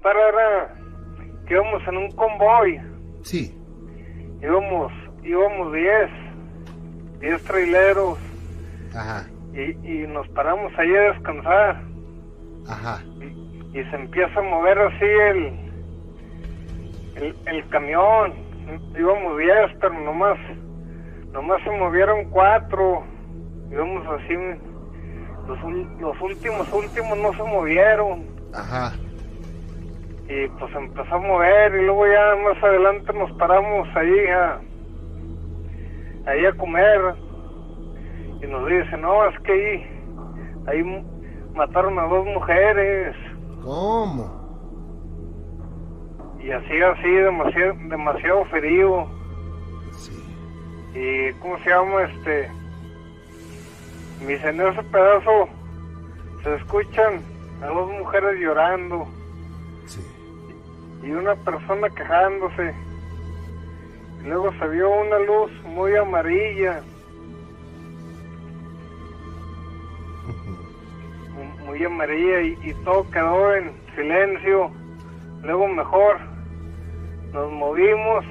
contar era que íbamos en un convoy. Sí. Íbamos, íbamos 10, 10 traileros. Ajá. Y, y nos paramos ahí a descansar. Ajá. Y, y se empieza a mover así el, el, el camión. Íbamos 10, pero nomás, nomás se movieron cuatro. Íbamos así, los, los últimos, últimos no se movieron. Ajá. Y pues empezó a mover y luego ya más adelante nos paramos ahí a, ahí a comer. Y nos dice, no, es que ahí, ahí mataron a dos mujeres. ¿Cómo? Y así, así, demasiado, demasiado frío. Sí. Y, ¿cómo se llama? Este, dice, en ese pedazo se escuchan a dos mujeres llorando. Y una persona quejándose. Y luego se vio una luz muy amarilla, mu- muy amarilla y, y todo quedó en silencio. Luego mejor nos movimos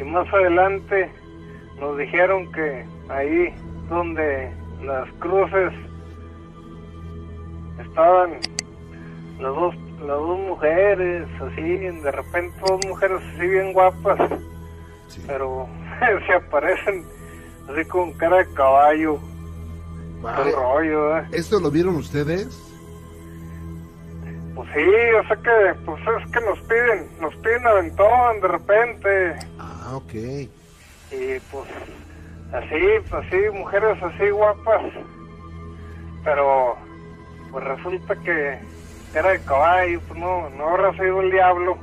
y más adelante nos dijeron que ahí donde las cruces estaban las dos las dos mujeres así de repente dos mujeres así bien guapas Sí. pero se aparecen así con cara de caballo Vale. rollo ¿eh? ¿Esto lo vieron ustedes? pues sí o sea que pues es que nos piden nos piden aventón de repente Ah, ok. y pues así así mujeres así guapas pero pues resulta que era de caballo pues no no habrá sido el diablo.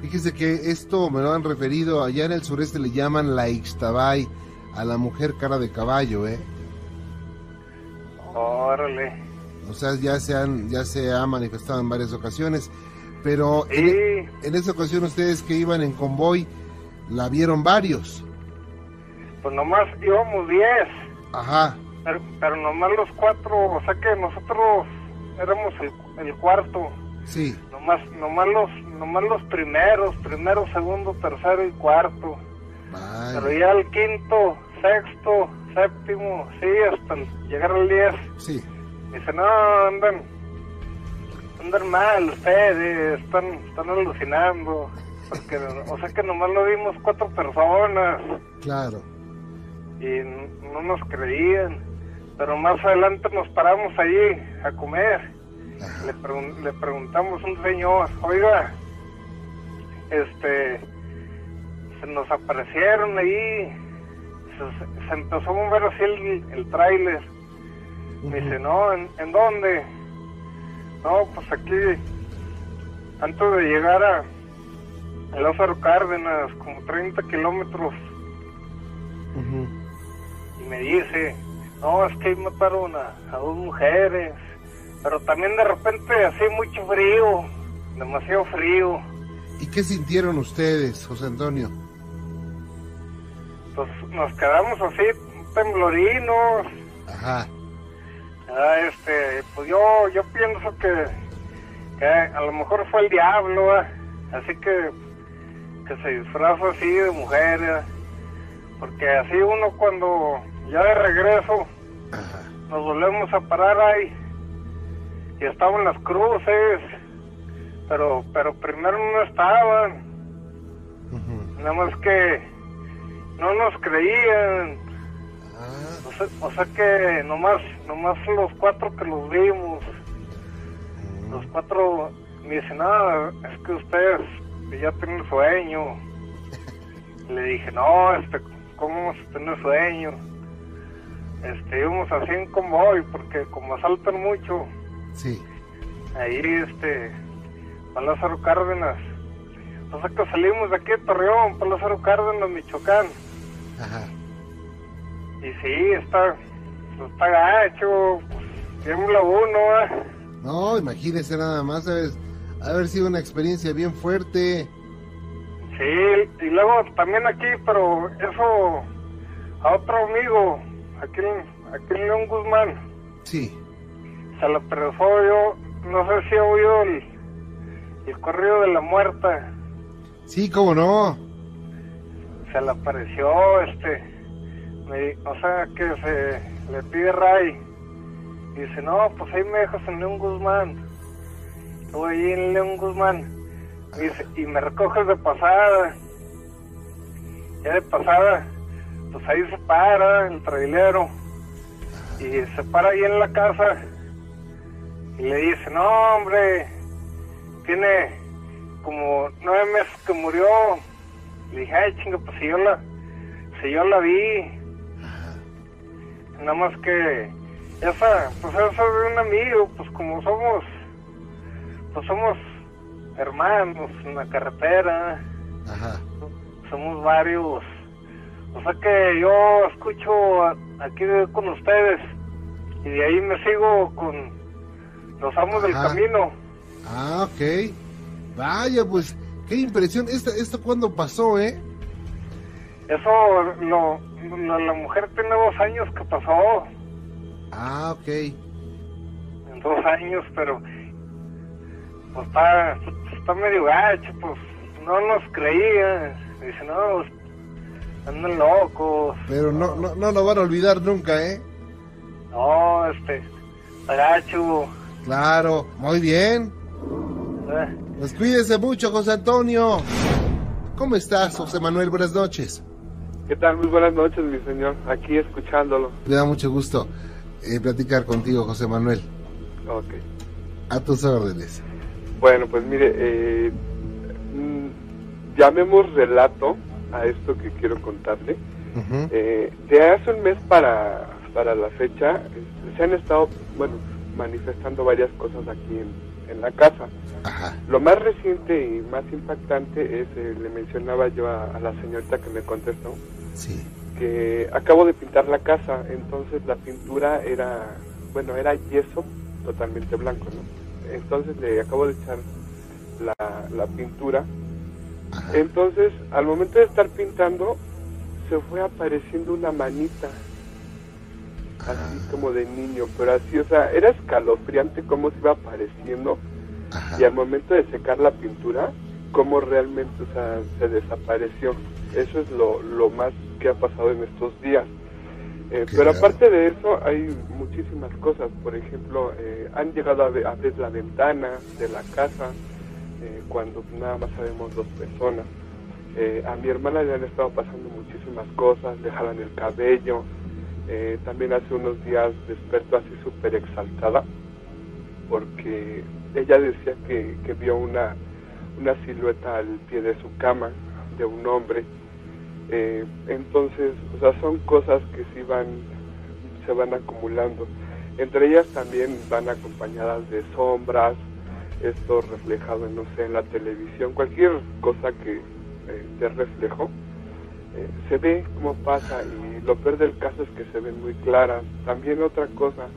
Fíjese que esto me lo han referido, allá en el sureste le llaman la Ixtabay, a la mujer cara de caballo, ¿eh? órale. O sea, ya se, han, ya se ha manifestado en varias ocasiones, pero en, sí. en esa ocasión ustedes que iban en convoy, la vieron varios. pues nomás íbamos 10 Ajá, pero, pero nomás los cuatro o sea que nosotros éramos el, el cuarto. Sí, nomás nomás los nomás los primeros primero segundo tercero y cuarto. Pero vaya, ya el quinto, sexto, séptimo, sí, hasta llegar al 10. sí, Dice, no, andan, andan mal ustedes, están, están alucinando. Porque, o sea que nomás lo vimos cuatro personas. Claro, y no nos creían. Pero más adelante nos paramos allí a comer. Le, pregun- le preguntamos a un señor, oiga, este, se nos aparecieron ahí, se, se empezó a mover así el, el tráiler. Me dice, no, ¿en, en dónde? No, pues aquí, antes de llegar a, Lázaro Cárdenas, como 30 kilómetros, y me dice, no, es que ahí mataron a, a dos mujeres, pero también de repente así mucho frío, demasiado frío. ¿Y qué sintieron ustedes, José Antonio? Pues nos quedamos así temblorinos. Ajá, Ah, este, pues yo, yo pienso que, que a lo mejor fue el diablo, así que, que se disfraza así de mujer, ¿ah? porque así uno cuando ya de regreso ajá, nos volvemos a parar ahí. Y estaban las cruces, pero, pero primero no estaban, nada más que no nos creían. ah, O sea, o sea que nomás, nomás los cuatro que los vimos, los cuatro me dicen, no, es que ustedes ya tienen sueño. Le dije, no, este, ¿cómo vamos a tener sueño? Este, íbamos así en convoy, porque como asaltan mucho, sí, ahí, este, a Lázaro Cárdenas. O sea que salimos de aquí de Torreón, para Lázaro Cárdenas, Michoacán. ajá, Y sí, está, está gacho, pues, tiembla uno, ¿eh? no, imagínese nada más, ¿sabes? haber sido una experiencia bien fuerte, Sí, y luego también aquí, pero eso a otro amigo, aquí, en León Guzmán, sí, se lo presó yo, no sé si ha oído el, el corrido de la muerta. Sí, cómo no. Se le apareció, este, me- o sea, que se le pide Ray. Y dice, no, pues ahí me dejas en León Guzmán. Ahí en León Guzmán. Y, dice, y me recoges de pasada. Ya de pasada, pues ahí se para el trailero. Y se para ahí en la casa. Y le dice, no, hombre, tiene como nueve meses que murió. Le dije, ay, chinga, pues si yo la, si yo la vi. Nada más que esa, pues eso de un amigo, pues como somos, pues somos hermanos en la carretera, Ajá. somos varios. O sea que yo escucho a- aquí con ustedes y de ahí me sigo con los amos del camino. Ah, ok. Vaya, pues, qué impresión. ¿Esto, esto cuándo pasó, eh? Eso, lo, lo- la mujer tiene dos años que pasó, Ah, ok. en dos años, pero pues está, está medio gacho, pues no nos creía. Dice, no, pues, andan locos. Pero no, no, no lo van a olvidar nunca, ¿eh? No, este, gacho. Claro, muy bien. eh. Pues cuídese mucho, José Antonio. ¿Cómo estás, José Manuel? Buenas noches. ¿Qué tal? Muy buenas noches, mi señor. Aquí escuchándolo. Me da mucho gusto eh, platicar contigo, José Manuel. Ok. A tus órdenes. Bueno, pues mire, eh, mm, llamemos relato a esto que quiero contarle. Ujú. Eh, de hace un mes para, para la fecha eh, se han estado, bueno, manifestando varias cosas aquí en, en la casa. Ajá. Lo más reciente y más impactante es, eh, le mencionaba yo a, a la señorita que me contestó, Sí. que acabo de pintar la casa, entonces la pintura era, bueno, era yeso totalmente blanco, ¿no? Entonces le acabo de echar la, la pintura. Ajá. Entonces, al momento de estar pintando, se fue apareciendo una manita, así como de niño, pero así, o sea, era escalofriante cómo se iba apareciendo Ajá. y al momento de secar la pintura, cómo realmente o sea, se desapareció. Eso es lo, lo más que ha pasado en estos días. Eh, pero aparte de eso, hay muchísimas cosas. Por ejemplo, eh, han llegado a, ve- a abrir la ventana de la casa eh, cuando nada más sabemos dos personas. Eh, a mi hermana le han estado pasando muchísimas cosas, le jalan el cabello. Eh, también hace unos días despertó así súper exaltada porque ella decía que, que vio una, una silueta al pie de su cama de un hombre. Eh, entonces, o sea, son cosas que sí van, se van acumulando. Entre ellas también van acompañadas de sombras, esto reflejado, no sé, en la televisión, cualquier cosa que eh, dé reflejo, eh, se ve cómo pasa y lo peor del caso es que se ven muy claras. También otra cosa,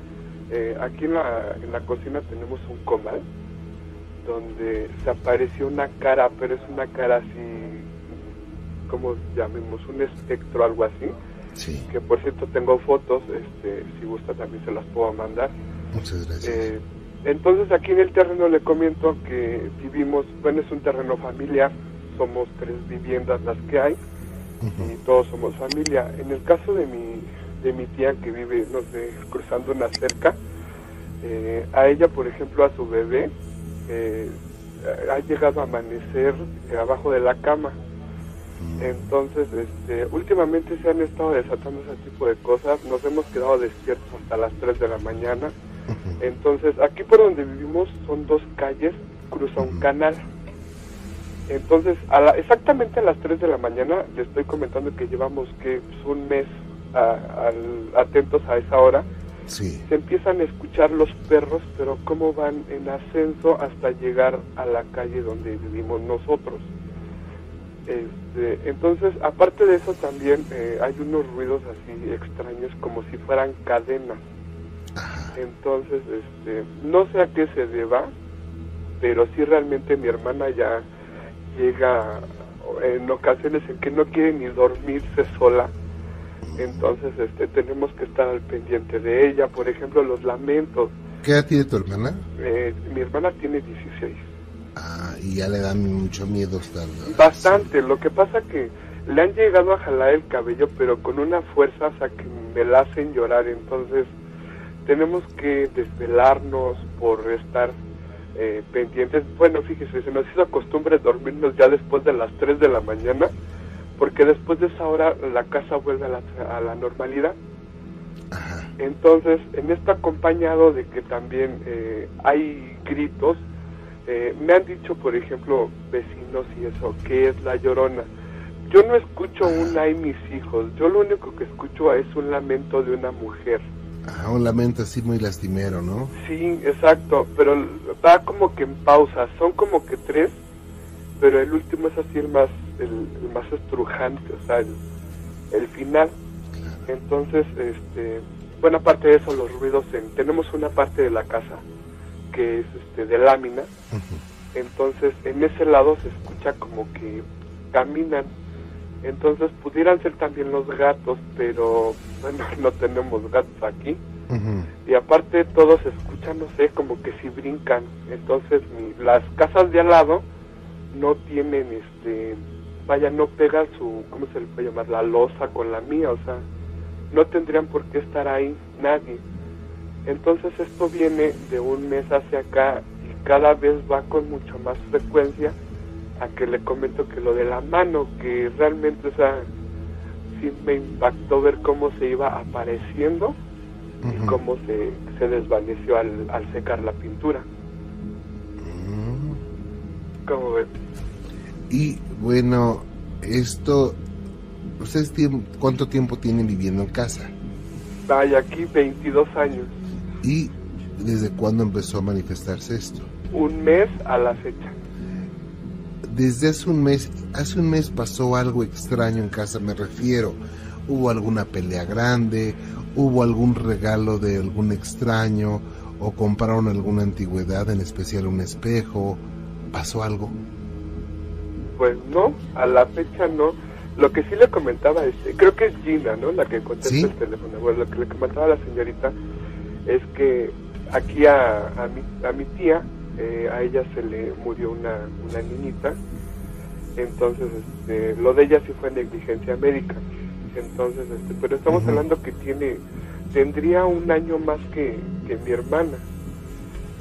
eh, aquí en la, en la cocina tenemos un comal donde se apareció una cara, pero es una cara así, como llamemos, un espectro, algo así, Sí. que por cierto tengo fotos, este, si gusta también se las puedo mandar. Muchas gracias. Eh, entonces aquí en el terreno le comento que vivimos, bueno, es un terreno familiar, somos tres viviendas las que hay y todos somos familia. En el caso de mi, de mi tía que vive, no sé, cruzando una cerca, eh, a ella, por ejemplo, a su bebé, eh, ha llegado a amanecer abajo de la cama. Entonces, este, últimamente se han estado desatando ese tipo de cosas. Nos hemos quedado despiertos hasta las 3 de la mañana. Entonces, aquí por donde vivimos son dos calles, cruza un canal. Entonces, a la- exactamente a las 3 de la mañana, le estoy comentando que llevamos que pues, un mes a- atentos a esa hora, Sí. se empiezan a escuchar los perros, pero cómo van en ascenso hasta llegar a la calle donde vivimos nosotros. Este, entonces, aparte de eso, también eh, hay unos ruidos así extraños, como si fueran cadenas. Entonces, este, no sé a qué se deba, pero sí realmente mi hermana ya llega en ocasiones en que no quiere ni dormirse sola. Entonces, este, tenemos que estar al pendiente de ella. Por ejemplo, los lamentos. ¿Qué edad tiene tu hermana? Eh, mi hermana tiene 16. Ah, y ya le dan mucho miedo estar. Bastante, lo que pasa que le han llegado a jalar el cabello, pero con una fuerza hasta que me la hacen llorar. Entonces, tenemos que desvelarnos por estar eh, pendientes. Bueno, fíjese, se nos hizo costumbre dormirnos ya después de las 3 de la mañana, porque después de esa hora la casa vuelve a la, a la normalidad. Entonces, en esto acompañado de que también eh, hay gritos, eh, me han dicho, por ejemplo, vecinos y eso, que es la llorona. Yo no escucho un ay mis hijos, yo lo único que escucho es un lamento de una mujer. Ah, un lamento así muy lastimero, ¿no? Sí, exacto, pero va como que en pausa, son como que tres, pero el último es así el más, el, más estrujante, o sea, el, final. Entonces, este, bueno, aparte de eso, los ruidos, tenemos una parte de la casa que es este, de lámina, entonces en ese lado se escucha como que caminan entonces pudieran ser también los gatos, pero bueno, no tenemos gatos aquí. Y aparte todos escuchan, no sé, como que si brincan. Entonces las casas de al lado no tienen, este, vaya, no pega su, ¿cómo se le puede llamar? La losa con la mía, o sea, no tendrían por qué estar ahí nadie. Entonces esto viene de un mes hacia acá y cada vez va con mucho más frecuencia a que le comento que lo de la mano, que realmente, o sea, sí me impactó ver cómo se iba apareciendo y cómo se, se desvaneció al, al secar la pintura. Mm. ¿Cómo ves? Y bueno, esto, ¿ustedes tienen, cuánto tiempo tienen viviendo en casa? Vaya, aquí 22 años. ¿Y desde cuándo empezó a manifestarse esto? Un mes a la fecha desde hace un mes, hace un mes pasó algo extraño en casa, me refiero. Hubo alguna pelea grande, hubo algún regalo de algún extraño, o compraron alguna antigüedad, en especial un espejo. ¿Pasó algo? Pues no, a la fecha no. Lo que sí le comentaba, es, creo que es Gina, ¿no? La que contesta el teléfono. Bueno, lo que le comentaba a la señorita es que aquí a, a, mi, a mi tía eh, a ella se le murió una, una niñita, entonces este, lo de ella sí fue negligencia médica, entonces, este, pero estamos hablando que tiene, tendría un año más que, que mi hermana,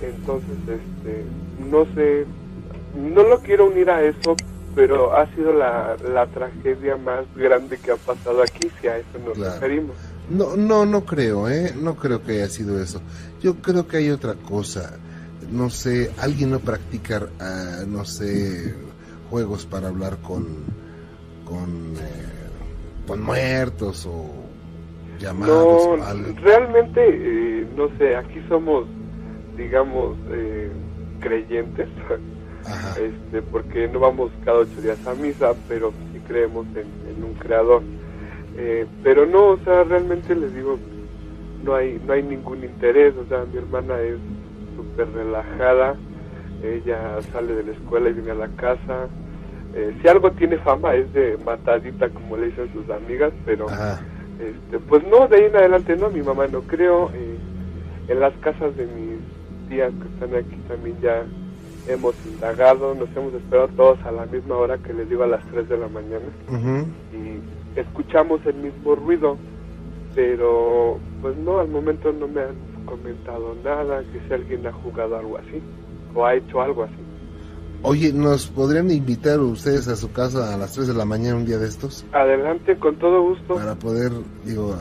entonces, este, no sé, no lo quiero unir a eso, pero ha sido la, la tragedia más grande que ha pasado aquí, si a eso nos referimos. No, no, no creo, ¿eh? No creo que haya sido eso. Yo creo que hay otra cosa no sé, alguien no practica, ah, no sé, juegos para hablar con, con, eh, con muertos o llamados. No, realmente, eh, no sé, aquí somos, digamos, eh, creyentes, este, porque no vamos cada ocho días a misa, pero sí creemos en, en un creador. pero no, o sea, realmente les digo, no hay, no hay ningún interés, o sea, mi hermana es súper relajada. Ella sale de la escuela y viene a la casa. Eh, si algo tiene fama es de matadita, como le dicen sus amigas, pero este, pues no, de ahí en adelante no, mi mamá no creo. Eh, en las casas de mis tías que están aquí también ya hemos indagado, nos hemos esperado todos a la misma hora que les digo a las 3 de la mañana y escuchamos el mismo ruido, pero pues no, al momento no me han comentado nada, que si alguien ha jugado algo así o ha hecho algo así. Oye, ¿nos podrían invitar ustedes a su casa a las 3 de la mañana un día de estos? Adelante, con todo gusto. Para poder, digo,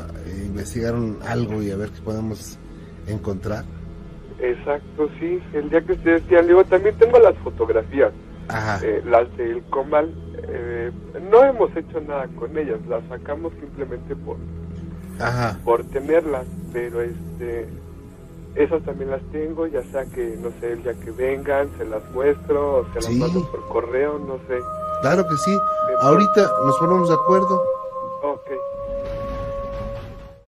investigar algo y a ver qué podemos encontrar. Exacto, sí. El día que ustedes quieran, digo, también tengo las fotografías. Eh, las del Comal. Eh, no hemos hecho nada con ellas, las sacamos simplemente por, por tenerlas, pero este esas también las tengo, ya sea que, no sé, el día que vengan, se las muestro, o se las mando por correo, no sé. Claro que sí. Ahorita nos ponemos de acuerdo.